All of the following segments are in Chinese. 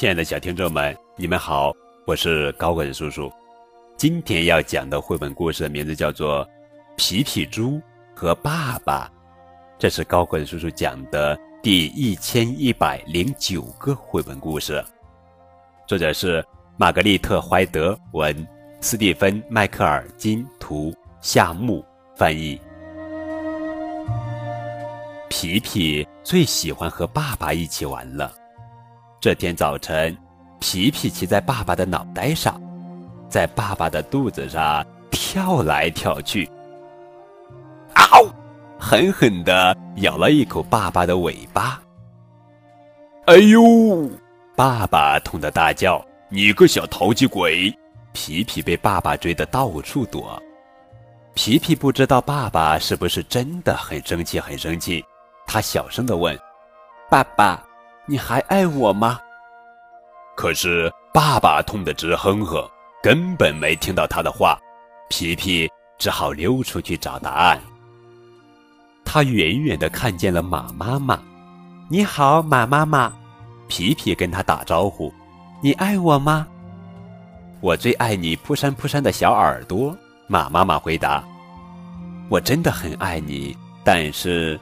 亲爱的小听众们，你们好，我是高文叔叔。今天要讲的绘本故事的名字叫做《皮皮猪和爸爸》，这是高文叔叔讲的第一千一百零九个绘本故事。作者是玛格丽特·怀德文，斯蒂芬·迈克尔金图，夏木翻译。皮皮最喜欢和爸爸一起玩了。这天早晨，皮皮骑在爸爸的脑袋上，在爸爸的肚子上跳来跳去。嗷！狠狠地咬了一口爸爸的尾巴。哎呦！爸爸痛得大叫：“你个小淘气鬼！”皮皮被爸爸追得到处躲。皮皮不知道爸爸是不是真的很生气，很生气。他小声地问：“爸爸。”你还爱我吗？可是爸爸痛得直哼哼，根本没听到他的话。皮皮只好溜出去找答案。他远远的看见了马妈妈。你好，马妈妈。皮皮跟他打招呼。你爱我吗？我最爱你扑扇扑扇的小耳朵。马妈妈回答。我真的很爱你，但是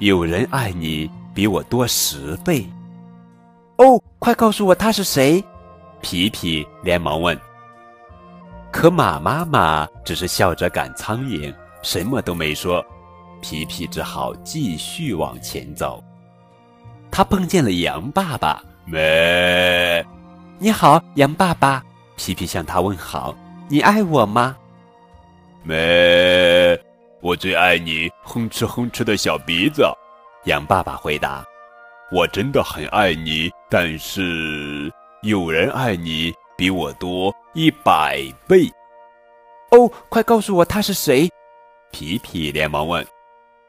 有人爱你比我多十倍。哦，快告诉我他是谁！皮皮连忙问。可马妈妈只是笑着赶苍蝇，什么都没说。皮皮只好继续往前走。他碰见了羊爸爸，咩！你好，羊爸爸。皮皮向他问好。你爱我吗？咩！我最爱你哼哧哼哧的小鼻子。羊爸爸回答。我真的很爱你，但是有人爱你比我多一百倍。哦，快告诉我他是谁！皮皮连忙问。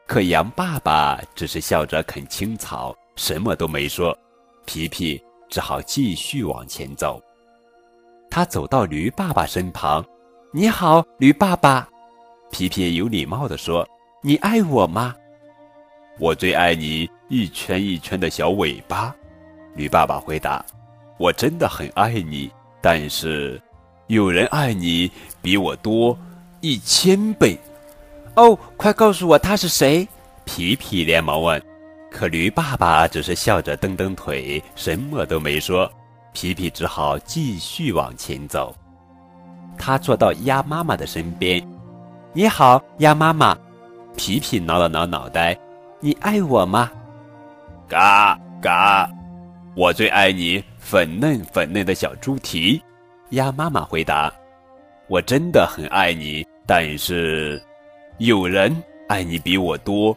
可羊爸爸只是笑着啃青草，什么都没说。皮皮只好继续往前走。他走到驴爸爸身旁，“你好，驴爸爸。”皮皮有礼貌地说，“你爱我吗？”我最爱你一圈一圈的小尾巴，驴爸爸回答：“我真的很爱你，但是有人爱你比我多一千倍。”哦，快告诉我他是谁！皮皮连忙问。可驴爸爸只是笑着蹬蹬腿，什么都没说。皮皮只好继续往前走。他坐到鸭妈妈的身边：“你好，鸭妈妈。”皮皮挠了挠脑袋。你爱我吗？嘎嘎，我最爱你粉嫩粉嫩的小猪蹄。鸭妈妈回答：“我真的很爱你，但是有人爱你比我多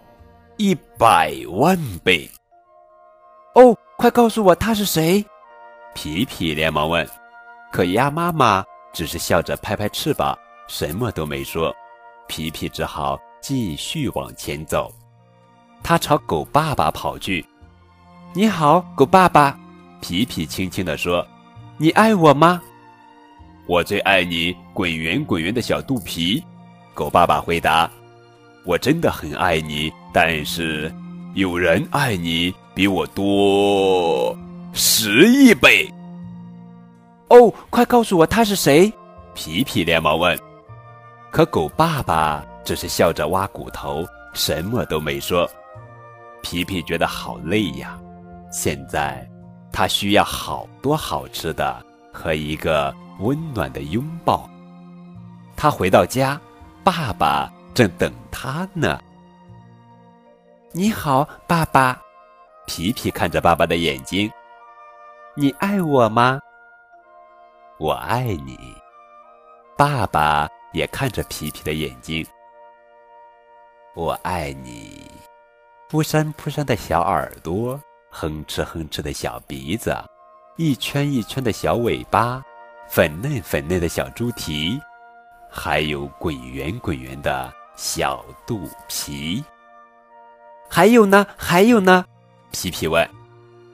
一百万倍。”哦，快告诉我他是谁！皮皮连忙问。可鸭妈妈只是笑着拍拍翅膀，什么都没说。皮皮只好继续往前走。他朝狗爸爸跑去。“你好，狗爸爸。”皮皮轻轻地说，“你爱我吗？”“我最爱你滚圆滚圆的小肚皮。”狗爸爸回答，“我真的很爱你，但是有人爱你比我多十亿倍。”“哦，快告诉我他是谁！”皮皮连忙问。可狗爸爸只是笑着挖骨头，什么都没说。皮皮觉得好累呀，现在他需要好多好吃的和一个温暖的拥抱。他回到家，爸爸正等他呢。你好，爸爸。皮皮看着爸爸的眼睛，你爱我吗？我爱你。爸爸也看着皮皮的眼睛，我爱你。扑扇扑扇的小耳朵，哼哧哼哧的小鼻子，一圈一圈的小尾巴，粉嫩粉嫩的小猪蹄，还有滚圆滚圆的小肚皮。还有呢？还有呢？皮皮问。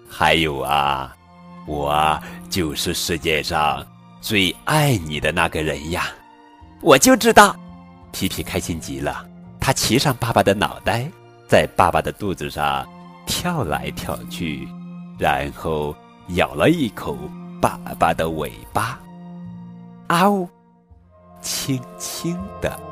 还有啊，我就是世界上最爱你的那个人呀！我就知道。皮皮开心极了，他骑上爸爸的脑袋。在爸爸的肚子上跳来跳去，然后咬了一口爸爸的尾巴，啊呜，轻轻的。